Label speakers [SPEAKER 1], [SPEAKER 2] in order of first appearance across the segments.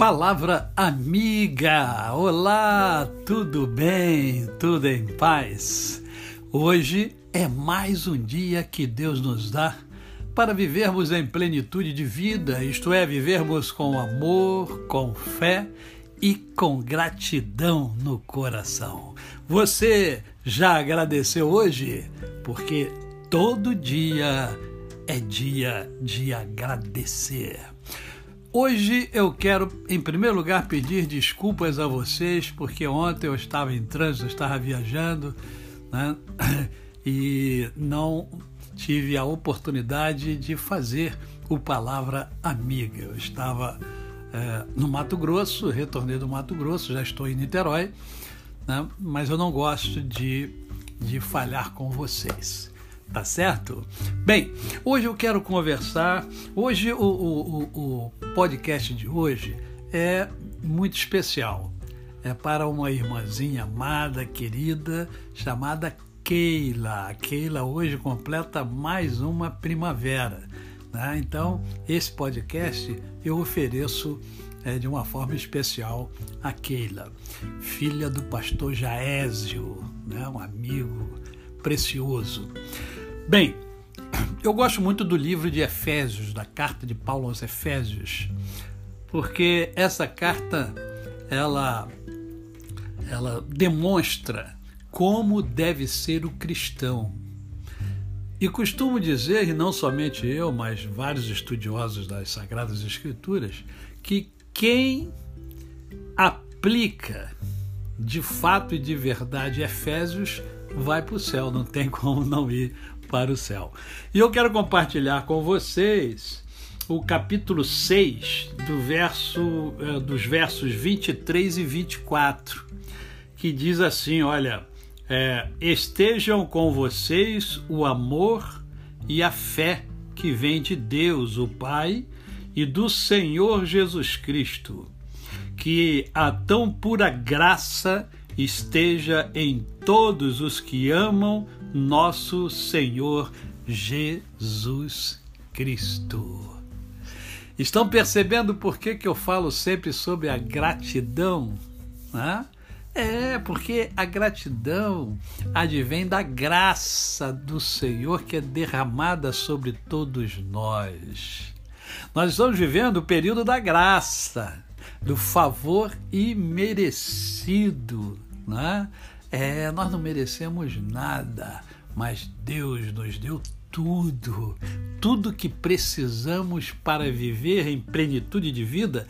[SPEAKER 1] Palavra amiga. Olá, tudo bem? Tudo em paz? Hoje é mais um dia que Deus nos dá para vivermos em plenitude de vida, isto é, vivermos com amor, com fé e com gratidão no coração. Você já agradeceu hoje? Porque todo dia é dia de agradecer. Hoje eu quero, em primeiro lugar, pedir desculpas a vocês, porque ontem eu estava em trânsito, estava viajando, né? e não tive a oportunidade de fazer o Palavra Amiga. Eu estava é, no Mato Grosso, retornei do Mato Grosso, já estou em Niterói, né? mas eu não gosto de, de falhar com vocês. Tá certo? Bem, hoje eu quero conversar. Hoje, o, o, o podcast de hoje é muito especial. É para uma irmãzinha amada, querida, chamada Keila. A Keila hoje completa mais uma primavera. Né? Então, esse podcast eu ofereço é, de uma forma especial a Keila, filha do pastor Jaésio, né? um amigo precioso. Bem, eu gosto muito do livro de Efésios, da carta de Paulo aos Efésios, porque essa carta ela ela demonstra como deve ser o cristão. E costumo dizer, e não somente eu, mas vários estudiosos das Sagradas Escrituras, que quem aplica de fato e de verdade Efésios vai para o céu, não tem como não ir para o céu. E eu quero compartilhar com vocês o capítulo 6 do verso, eh, dos versos 23 e 24, que diz assim: olha, é, estejam com vocês o amor e a fé que vem de Deus, o Pai, e do Senhor Jesus Cristo. Que a tão pura graça esteja em todos os que amam nosso Senhor Jesus Cristo. Estão percebendo por que, que eu falo sempre sobre a gratidão? Né? É, porque a gratidão advém da graça do Senhor que é derramada sobre todos nós. Nós estamos vivendo o período da graça, do favor imerecido. Né? É, nós não merecemos nada, mas Deus nos deu tudo, tudo que precisamos para viver em plenitude de vida,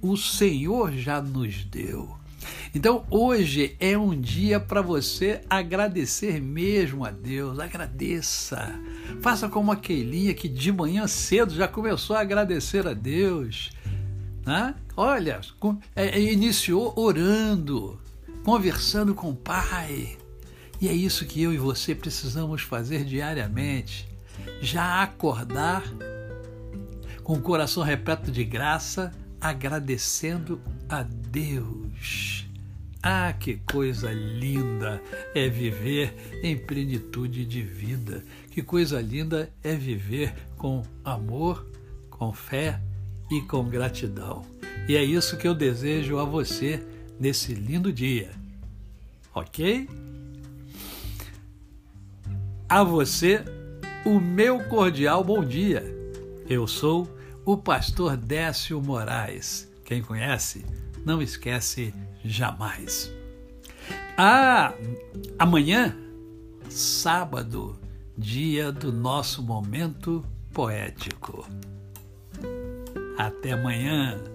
[SPEAKER 1] o Senhor já nos deu. Então hoje é um dia para você agradecer mesmo a Deus. Agradeça. Faça como a Keilinha que de manhã cedo já começou a agradecer a Deus. Né? Olha, é, é, iniciou orando, conversando com o Pai. E é isso que eu e você precisamos fazer diariamente. Já acordar com o coração repleto de graça, agradecendo a Deus. Ah, que coisa linda é viver em plenitude de vida. Que coisa linda é viver com amor, com fé e com gratidão. E é isso que eu desejo a você nesse lindo dia. Ok? A você, o meu cordial bom dia. Eu sou o pastor Décio Moraes. Quem conhece, não esquece jamais. Ah, amanhã, sábado, dia do nosso momento poético. Até amanhã.